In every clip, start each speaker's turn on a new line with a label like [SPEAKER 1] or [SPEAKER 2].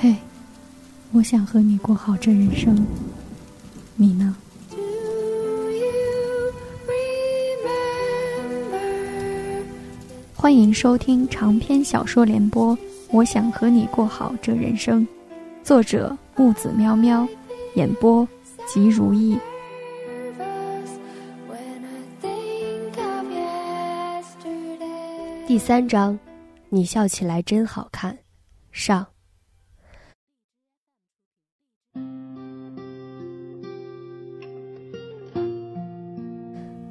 [SPEAKER 1] 嘿，我想和你过好这人生，你呢？欢迎收听长篇小说联播《我想和你过好这人生》，作者木子喵喵，演播吉如意。
[SPEAKER 2] 第三章，你笑起来真好看。上。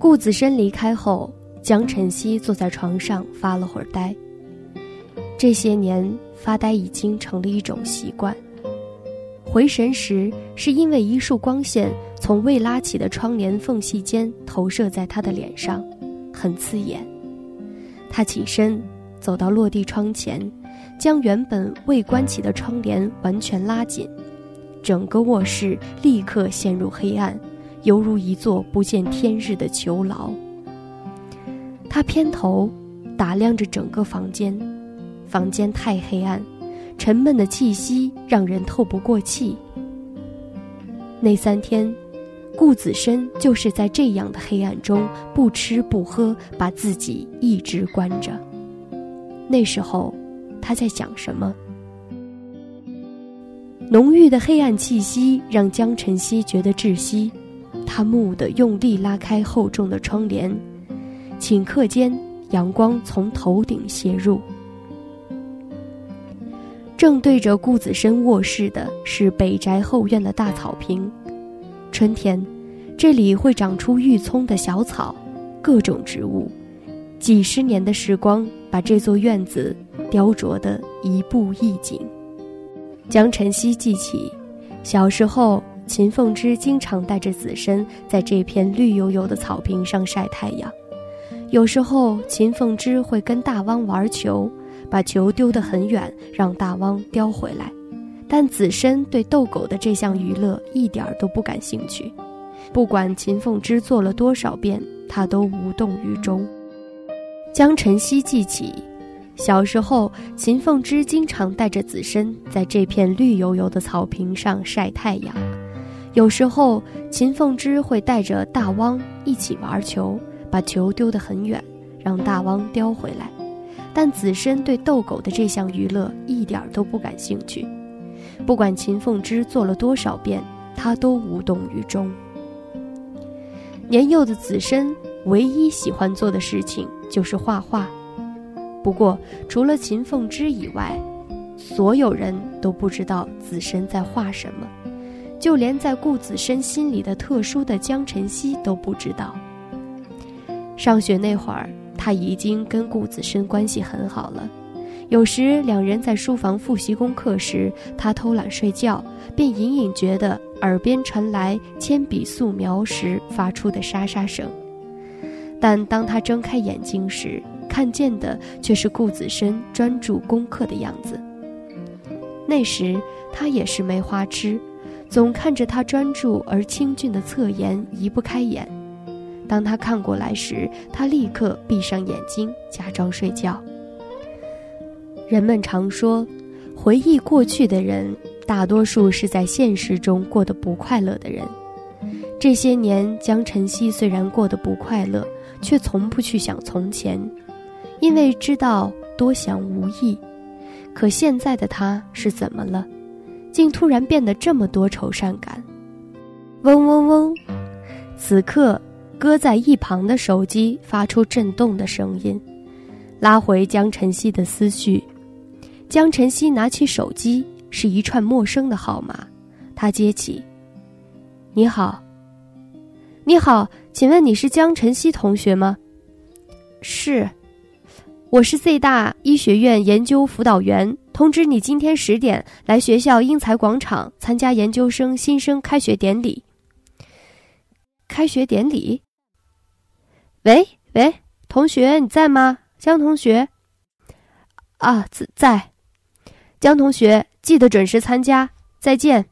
[SPEAKER 2] 顾子深离开后，江晨曦坐在床上发了会儿呆。这些年发呆已经成了一种习惯。回神时，是因为一束光线从未拉起的窗帘缝隙间投射在他的脸上，很刺眼。他起身走到落地窗前。将原本未关起的窗帘完全拉紧，整个卧室立刻陷入黑暗，犹如一座不见天日的囚牢。他偏头打量着整个房间，房间太黑暗，沉闷的气息让人透不过气。那三天，顾子深就是在这样的黑暗中不吃不喝，把自己一直关着。那时候。他在想什么？浓郁的黑暗气息让江晨曦觉得窒息，他蓦地用力拉开厚重的窗帘，顷刻间阳光从头顶斜入。正对着顾子深卧室的是北宅后院的大草坪，春天，这里会长出郁葱的小草，各种植物。几十年的时光，把这座院子雕琢得一步一景。江晨曦记起，小时候秦凤芝经常带着子申在这片绿油油的草坪上晒太阳。有时候，秦凤芝会跟大汪玩球，把球丢得很远，让大汪叼回来。但子申对逗狗的这项娱乐一点儿都不感兴趣，不管秦凤芝做了多少遍，他都无动于衷。江晨曦记起，小时候秦凤芝经常带着子申在这片绿油油的草坪上晒太阳。有时候，秦凤芝会带着大汪一起玩球，把球丢得很远，让大汪叼回来。但子申对逗狗的这项娱乐一点都不感兴趣，不管秦凤芝做了多少遍，他都无动于衷。年幼的子申。唯一喜欢做的事情就是画画，不过除了秦凤芝以外，所有人都不知道子申在画什么，就连在顾子深心里的特殊的江晨曦都不知道。上学那会儿，他已经跟顾子深关系很好了，有时两人在书房复习功课时，他偷懒睡觉，便隐隐觉得耳边传来铅笔素描时发出的沙沙声。但当他睁开眼睛时，看见的却是顾子深专注功课的样子。那时他也是没花痴，总看着他专注而清俊的侧颜移不开眼。当他看过来时，他立刻闭上眼睛，假装睡觉。人们常说，回忆过去的人，大多数是在现实中过得不快乐的人。这些年，江晨曦虽然过得不快乐。却从不去想从前，因为知道多想无益。可现在的他是怎么了？竟突然变得这么多愁善感？嗡嗡嗡！此刻，搁在一旁的手机发出震动的声音，拉回江晨曦的思绪。江晨曦拿起手机，是一串陌生的号码。他接起：“你好。”你好，请问你是江晨曦同学吗？是，我是 Z 大医学院研究辅导员，通知你今天十点来学校英才广场参加研究生新生开学典礼。开学典礼？喂喂，同学你在吗？江同学？啊，在在。江同学，记得准时参加。再见。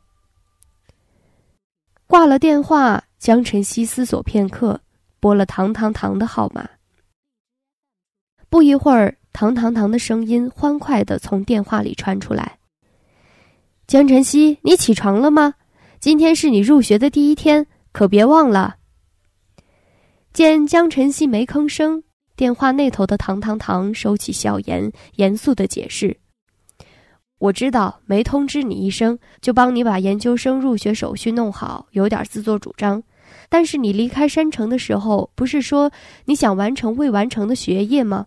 [SPEAKER 2] 挂了电话。江晨曦思索片刻，拨了唐唐唐的号码。不一会儿，唐唐唐的声音欢快地从电话里传出来：“江晨曦，你起床了吗？今天是你入学的第一天，可别忘了。见江晨曦没吭声，电话那头的唐唐唐收起笑颜，严肃的解释：“我知道没通知你一声，就帮你把研究生入学手续弄好，有点自作主张。但是你离开山城的时候，不是说你想完成未完成的学业吗？”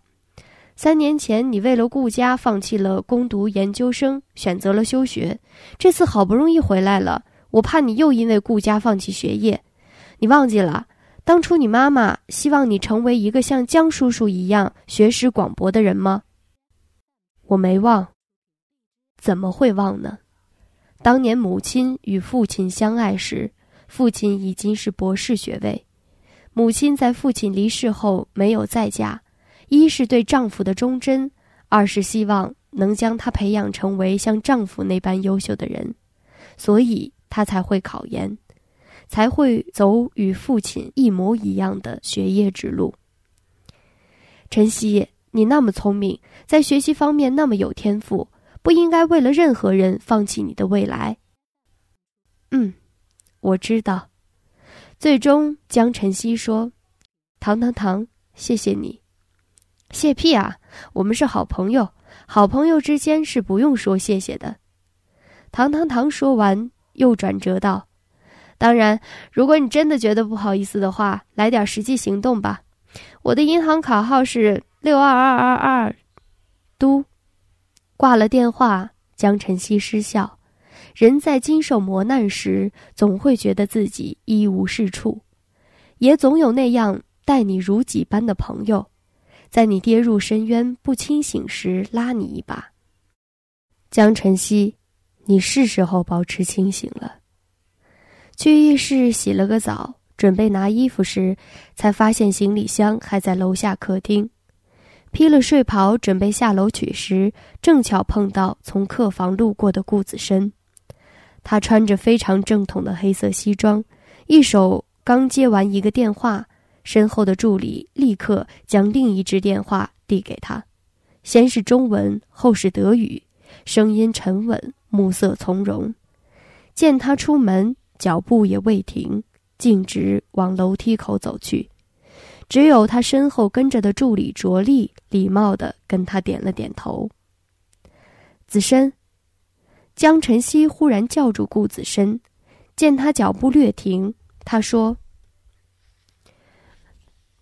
[SPEAKER 2] 三年前，你为了顾家放弃了攻读研究生，选择了休学。这次好不容易回来了，我怕你又因为顾家放弃学业。你忘记了，当初你妈妈希望你成为一个像江叔叔一样学识广博的人吗？我没忘，怎么会忘呢？当年母亲与父亲相爱时，父亲已经是博士学位，母亲在父亲离世后没有再嫁。一是对丈夫的忠贞，二是希望能将她培养成为像丈夫那般优秀的人，所以她才会考研，才会走与父亲一模一样的学业之路。晨曦，你那么聪明，在学习方面那么有天赋，不应该为了任何人放弃你的未来。嗯，我知道。最终，江晨曦说：“唐唐唐，谢谢你。”谢屁啊！我们是好朋友，好朋友之间是不用说谢谢的。唐唐唐说完，又转折道：“当然，如果你真的觉得不好意思的话，来点实际行动吧。我的银行卡号是六二二二二。”嘟，挂了电话，江晨曦失笑。人在经受磨难时，总会觉得自己一无是处，也总有那样待你如己般的朋友。在你跌入深渊不清醒时，拉你一把。江晨曦，你是时候保持清醒了。去浴室洗了个澡，准备拿衣服时，才发现行李箱还在楼下客厅。披了睡袍准备下楼取时，正巧碰到从客房路过的顾子深。他穿着非常正统的黑色西装，一手刚接完一个电话。身后的助理立刻将另一只电话递给他，先是中文，后是德语，声音沉稳，目色从容。见他出门，脚步也未停，径直往楼梯口走去。只有他身后跟着的助理卓丽礼貌地跟他点了点头。子申，江晨曦忽然叫住顾子申，见他脚步略停，他说。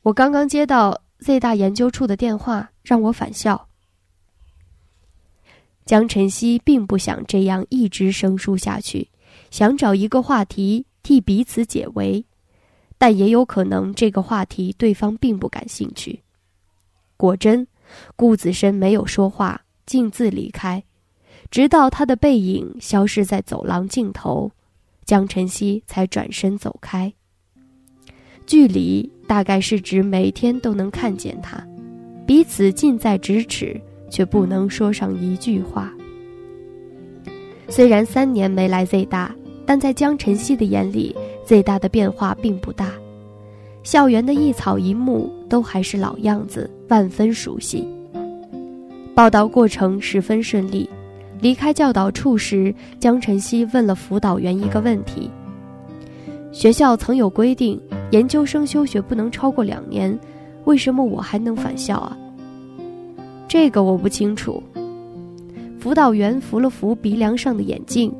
[SPEAKER 2] 我刚刚接到 Z 大研究处的电话，让我返校。江晨曦并不想这样一直生疏下去，想找一个话题替彼此解围，但也有可能这个话题对方并不感兴趣。果真，顾子深没有说话，径自离开，直到他的背影消失在走廊尽头，江晨曦才转身走开。距离大概是指每天都能看见他，彼此近在咫尺，却不能说上一句话。虽然三年没来 Z 大，但在江晨曦的眼里，Z 大的变化并不大，校园的一草一木都还是老样子，万分熟悉。报道过程十分顺利，离开教导处时，江晨曦问了辅导员一个问题。学校曾有规定，研究生休学不能超过两年，为什么我还能返校啊？这个我不清楚。辅导员扶了扶鼻梁上的眼镜，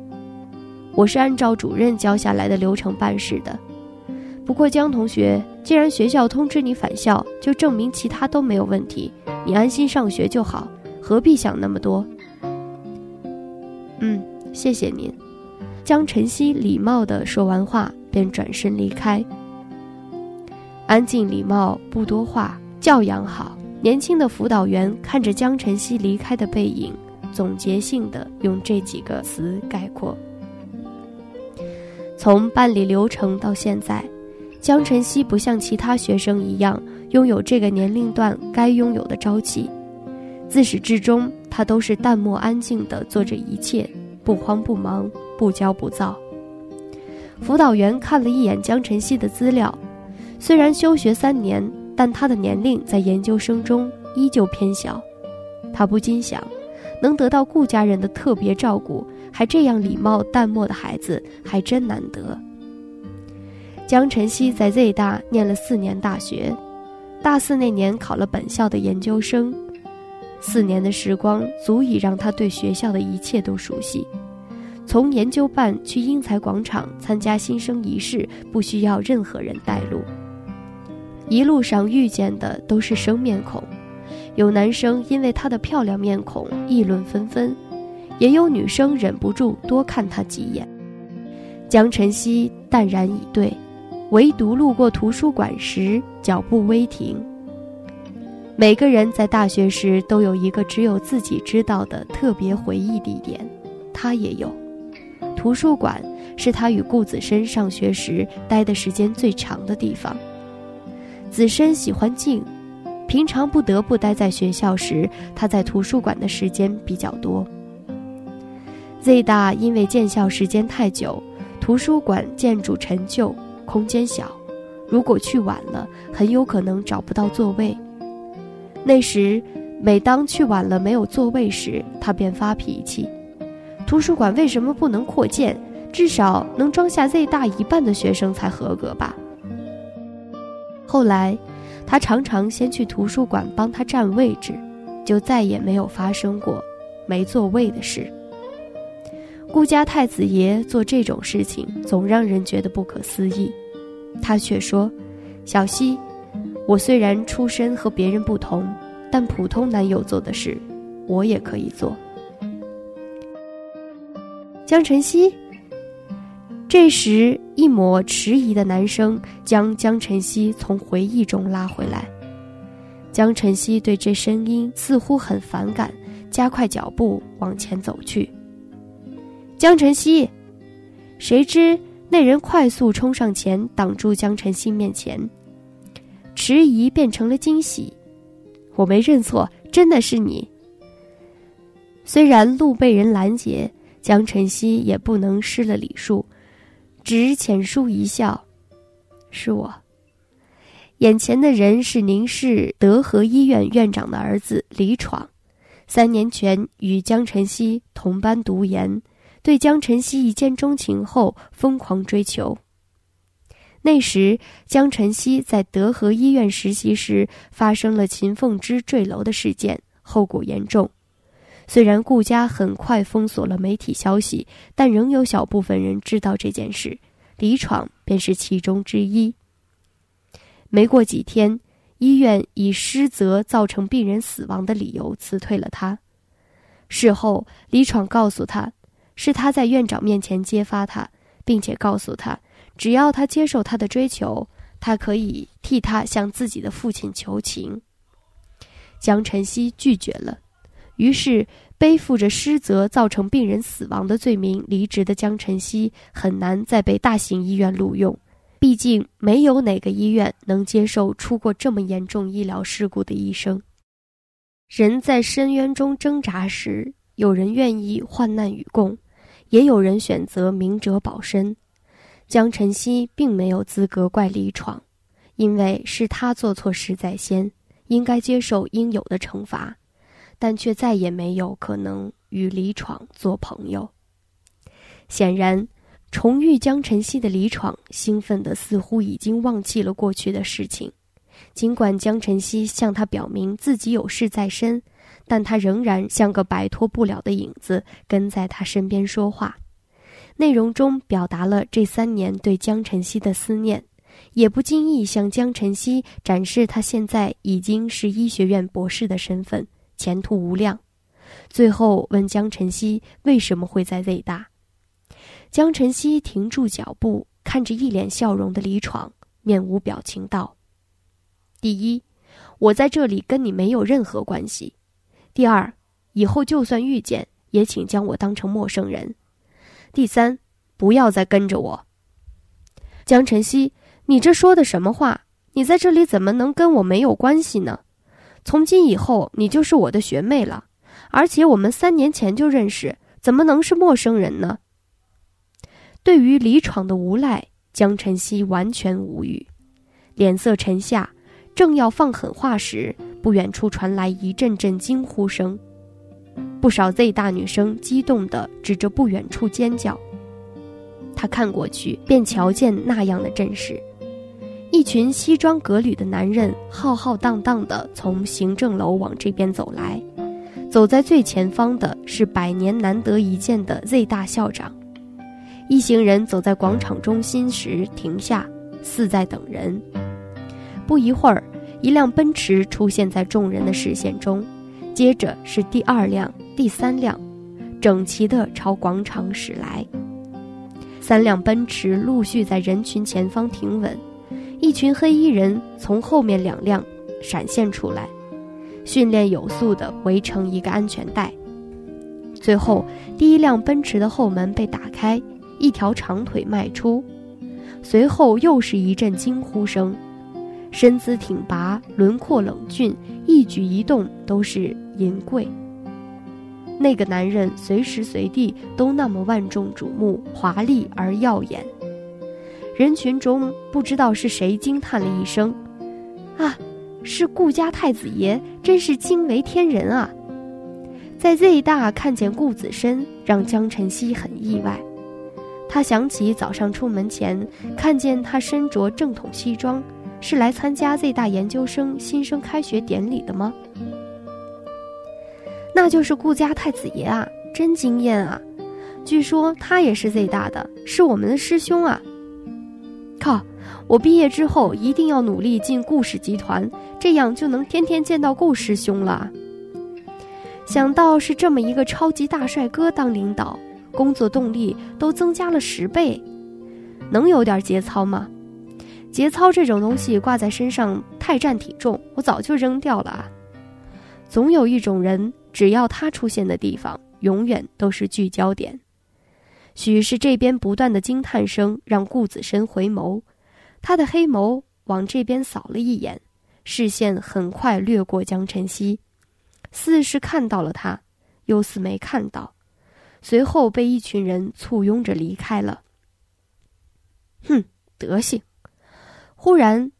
[SPEAKER 2] 我是按照主任教下来的流程办事的。不过江同学，既然学校通知你返校，就证明其他都没有问题，你安心上学就好，何必想那么多？嗯，谢谢您。江晨曦礼貌地说完话。便转身离开。安静礼貌，不多话，教养好。年轻的辅导员看着江晨曦离开的背影，总结性的用这几个词概括：从办理流程到现在，江晨曦不像其他学生一样拥有这个年龄段该拥有的朝气。自始至终，他都是淡漠安静的做着一切，不慌不忙，不骄不躁。辅导员看了一眼江晨曦的资料，虽然休学三年，但他的年龄在研究生中依旧偏小。他不禁想，能得到顾家人的特别照顾，还这样礼貌淡漠的孩子，还真难得。江晨曦在 Z 大念了四年大学，大四那年考了本校的研究生。四年的时光足以让他对学校的一切都熟悉。从研究办去英才广场参加新生仪式，不需要任何人带路。一路上遇见的都是生面孔，有男生因为她的漂亮面孔议论纷纷，也有女生忍不住多看她几眼。江晨曦淡然以对。唯独路过图书馆时，脚步微停。每个人在大学时都有一个只有自己知道的特别回忆地点，他也有。图书馆是他与顾子深上学时待的时间最长的地方。子深喜欢静，平常不得不待在学校时，他在图书馆的时间比较多。Z 大因为建校时间太久，图书馆建筑陈旧。空间小，如果去晚了，很有可能找不到座位。那时，每当去晚了没有座位时，他便发脾气：“图书馆为什么不能扩建？至少能装下 Z 大一半的学生才合格吧？”后来，他常常先去图书馆帮他占位置，就再也没有发生过没座位的事。顾家太子爷做这种事情，总让人觉得不可思议。他却说：“小希，我虽然出身和别人不同，但普通男友做的事，我也可以做。”江晨曦。这时，一抹迟疑的男声将江晨曦从回忆中拉回来。江晨曦对这声音似乎很反感，加快脚步往前走去。江晨曦，谁知那人快速冲上前，挡住江晨曦面前。迟疑变成了惊喜，我没认错，真的是你。虽然路被人拦截，江晨曦也不能失了礼数，只浅舒一笑：“是我。”眼前的人是宁市德和医院院长的儿子李闯，三年前与江晨曦同班读研。对江晨曦一见钟情后，疯狂追求。那时，江晨曦在德和医院实习时，发生了秦凤芝坠楼的事件，后果严重。虽然顾家很快封锁了媒体消息，但仍有小部分人知道这件事，李闯便是其中之一。没过几天，医院以失责造成病人死亡的理由辞退了他。事后，李闯告诉他。是他在院长面前揭发他，并且告诉他，只要他接受他的追求，他可以替他向自己的父亲求情。江晨曦拒绝了，于是背负着失责造成病人死亡的罪名离职的江晨曦很难再被大型医院录用，毕竟没有哪个医院能接受出过这么严重医疗事故的医生。人在深渊中挣扎时，有人愿意患难与共。也有人选择明哲保身，江晨曦并没有资格怪李闯，因为是他做错事在先，应该接受应有的惩罚，但却再也没有可能与李闯做朋友。显然，重遇江晨曦的李闯兴奋的似乎已经忘记了过去的事情，尽管江晨曦向他表明自己有事在身。但他仍然像个摆脱不了的影子，跟在他身边说话，内容中表达了这三年对江晨曦的思念，也不经意向江晨曦展示他现在已经是医学院博士的身份，前途无量。最后问江晨曦为什么会在 Z 大，江晨曦停住脚步，看着一脸笑容的李闯，面无表情道：“第一，我在这里跟你没有任何关系。”第二，以后就算遇见，也请将我当成陌生人。第三，不要再跟着我。江晨曦，你这说的什么话？你在这里怎么能跟我没有关系呢？从今以后，你就是我的学妹了，而且我们三年前就认识，怎么能是陌生人呢？对于李闯的无赖，江晨曦完全无语，脸色沉下。正要放狠话时，不远处传来一阵阵惊呼声。不少 Z 大女生激动地指着不远处尖叫。他看过去，便瞧见那样的阵势：一群西装革履的男人浩浩荡荡地从行政楼往这边走来。走在最前方的是百年难得一见的 Z 大校长。一行人走在广场中心时停下，似在等人。不一会儿，一辆奔驰出现在众人的视线中，接着是第二辆、第三辆，整齐地朝广场驶来。三辆奔驰陆续在人群前方停稳，一群黑衣人从后面两辆闪现出来，训练有素地围成一个安全带。最后，第一辆奔驰的后门被打开，一条长腿迈出，随后又是一阵惊呼声。身姿挺拔，轮廓冷峻，一举一动都是银贵。那个男人随时随地都那么万众瞩目，华丽而耀眼。人群中不知道是谁惊叹了一声：“啊，是顾家太子爷，真是惊为天人啊！”在 Z 大看见顾子深，让江晨曦很意外。他想起早上出门前看见他身着正统西装，是来参加 Z 大研究生新生开学典礼的吗？那就是顾家太子爷啊，真惊艳啊！据说他也是 Z 大的，是我们的师兄啊。靠，我毕业之后一定要努力进顾氏集团，这样就能天天见到顾师兄了。想到是这么一个超级大帅哥当领导，工作动力都增加了十倍，能有点节操吗？节操这种东西挂在身上太占体重，我早就扔掉了啊。总有一种人。只要他出现的地方，永远都是聚焦点。许是这边不断的惊叹声让顾子深回眸，他的黑眸往这边扫了一眼，视线很快掠过江晨曦，似是看到了他，又似没看到，随后被一群人簇拥着离开了。哼，德行！忽然，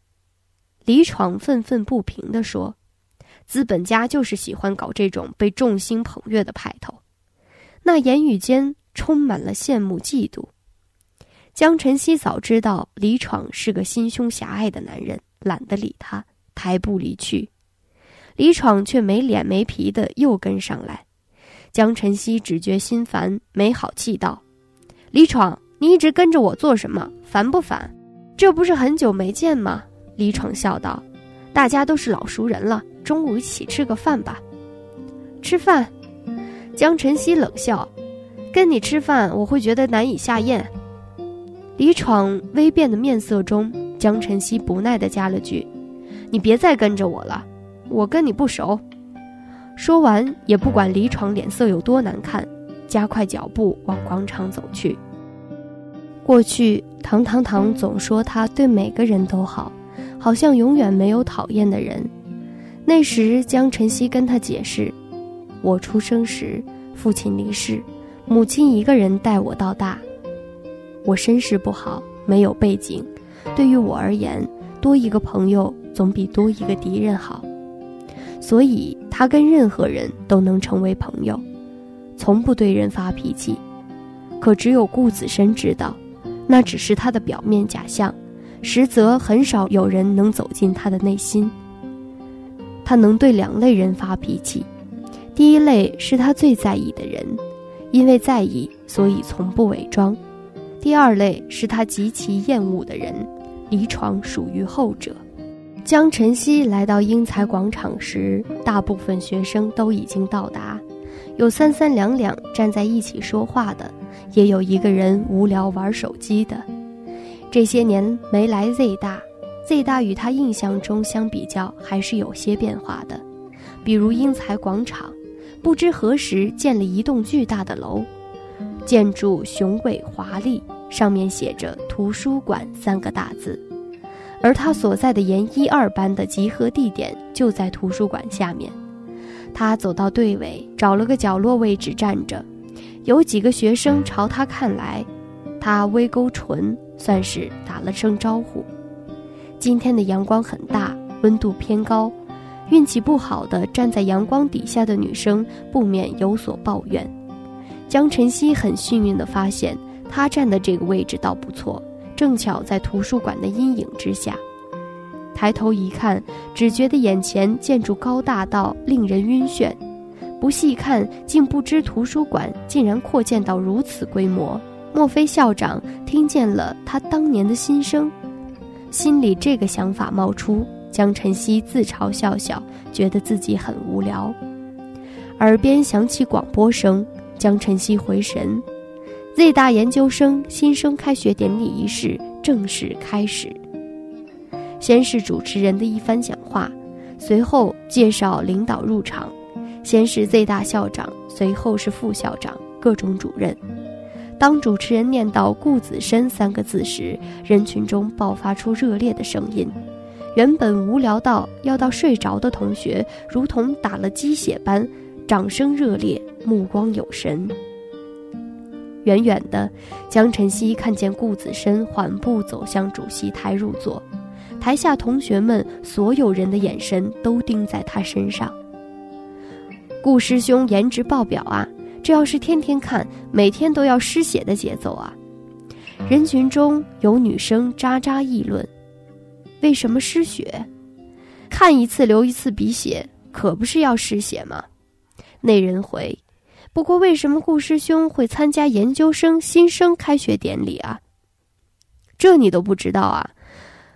[SPEAKER 2] 李闯愤愤不平地说。资本家就是喜欢搞这种被众星捧月的派头，那言语间充满了羡慕嫉妒。江晨曦早知道李闯是个心胸狭隘的男人，懒得理他，抬步离去。李闯却没脸没皮的又跟上来，江晨曦只觉心烦，没好气道：“李闯，你一直跟着我做什么？烦不烦？这不是很久没见吗？”李闯笑道：“大家都是老熟人了。”中午一起吃个饭吧。吃饭，江晨曦冷笑：“跟你吃饭，我会觉得难以下咽。”李闯微变的面色中，江晨曦不耐地加了句：“你别再跟着我了，我跟你不熟。”说完，也不管李闯脸色有多难看，加快脚步往广场走去。过去，唐唐唐总说他对每个人都好，好像永远没有讨厌的人。那时，江晨曦跟他解释：“我出生时，父亲离世，母亲一个人带我到大。我身世不好，没有背景，对于我而言，多一个朋友总比多一个敌人好。所以，他跟任何人都能成为朋友，从不对人发脾气。可只有顾子深知道，那只是他的表面假象，实则很少有人能走进他的内心。”他能对两类人发脾气，第一类是他最在意的人，因为在意，所以从不伪装；第二类是他极其厌恶的人，李闯属于后者。江晨曦来到英才广场时，大部分学生都已经到达，有三三两两站在一起说话的，也有一个人无聊玩手机的。这些年没来 Z 大。Z 大与他印象中相比较，还是有些变化的。比如英才广场，不知何时建了一栋巨大的楼，建筑雄伟华丽，上面写着“图书馆”三个大字。而他所在的研一二班的集合地点就在图书馆下面。他走到队尾，找了个角落位置站着，有几个学生朝他看来，他微勾唇，算是打了声招呼。今天的阳光很大，温度偏高，运气不好的站在阳光底下的女生不免有所抱怨。江晨曦很幸运地发现，她站的这个位置倒不错，正巧在图书馆的阴影之下。抬头一看，只觉得眼前建筑高大到令人晕眩，不细看，竟不知图书馆竟然扩建到如此规模。莫非校长听见了他当年的心声？心里这个想法冒出，江晨曦自嘲笑笑，觉得自己很无聊。耳边响起广播声，江晨曦回神，Z 大研究生新生开学典礼仪式正式开始。先是主持人的一番讲话，随后介绍领导入场，先是 Z 大校长，随后是副校长、各种主任。当主持人念到“顾子深”三个字时，人群中爆发出热烈的声音。原本无聊到要到睡着的同学，如同打了鸡血般，掌声热烈，目光有神。远远的，江晨曦看见顾子深缓步走向主席台入座，台下同学们所有人的眼神都盯在他身上。顾师兄颜值爆表啊！这要是天天看，每天都要失血的节奏啊！人群中有女生喳喳议论：“为什么失血？看一次流一次鼻血，可不是要失血吗？”那人回：“不过为什么顾师兄会参加研究生新生开学典礼啊？这你都不知道啊？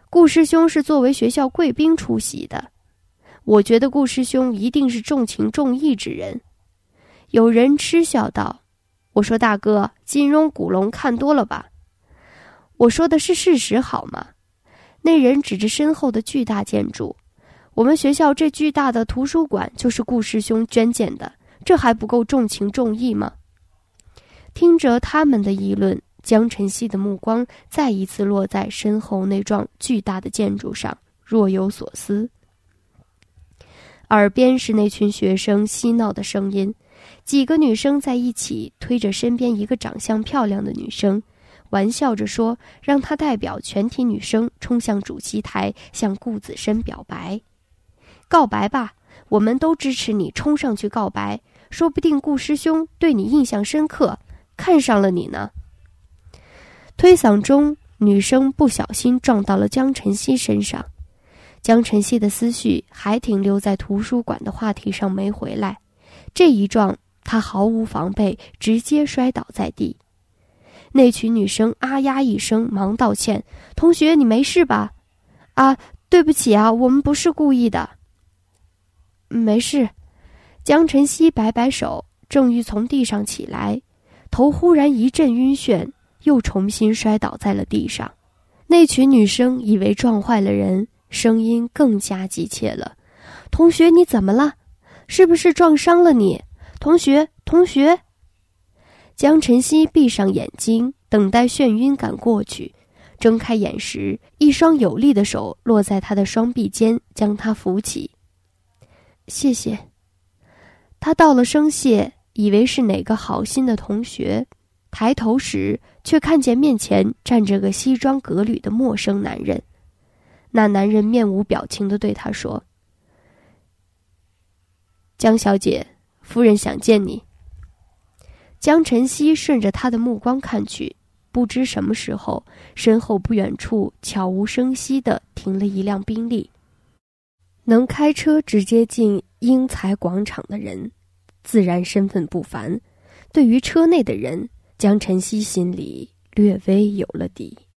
[SPEAKER 2] 顾师兄是作为学校贵宾出席的。我觉得顾师兄一定是重情重义之人。”有人嗤笑道：“我说大哥，金庸古龙看多了吧？我说的是事实，好吗？”那人指着身后的巨大建筑：“我们学校这巨大的图书馆就是顾师兄捐建的，这还不够重情重义吗？”听着他们的议论，江晨曦的目光再一次落在身后那幢巨大的建筑上，若有所思。耳边是那群学生嬉闹的声音。几个女生在一起推着身边一个长相漂亮的女生，玩笑着说：“让她代表全体女生冲向主席台，向顾子深表白，告白吧！我们都支持你冲上去告白，说不定顾师兄对你印象深刻，看上了你呢。”推搡中，女生不小心撞到了江晨曦身上，江晨曦的思绪还停留在图书馆的话题上，没回来。这一撞。他毫无防备，直接摔倒在地。那群女生啊呀一声，忙道歉：“同学，你没事吧？”“啊，对不起啊，我们不是故意的。”“没事。”江晨曦摆摆手，正欲从地上起来，头忽然一阵晕眩，又重新摔倒在了地上。那群女生以为撞坏了人，声音更加急切了：“同学，你怎么了？是不是撞伤了你？”同学，同学。江晨曦闭上眼睛，等待眩晕感过去。睁开眼时，一双有力的手落在他的双臂间，将他扶起。谢谢。他道了声谢，以为是哪个好心的同学。抬头时，却看见面前站着个西装革履的陌生男人。那男人面无表情地对他说：“江小姐。”夫人想见你。江晨曦顺着他的目光看去，不知什么时候，身后不远处悄无声息地停了一辆宾利。能开车直接进英才广场的人，自然身份不凡。对于车内的人，江晨曦心里略微有了底。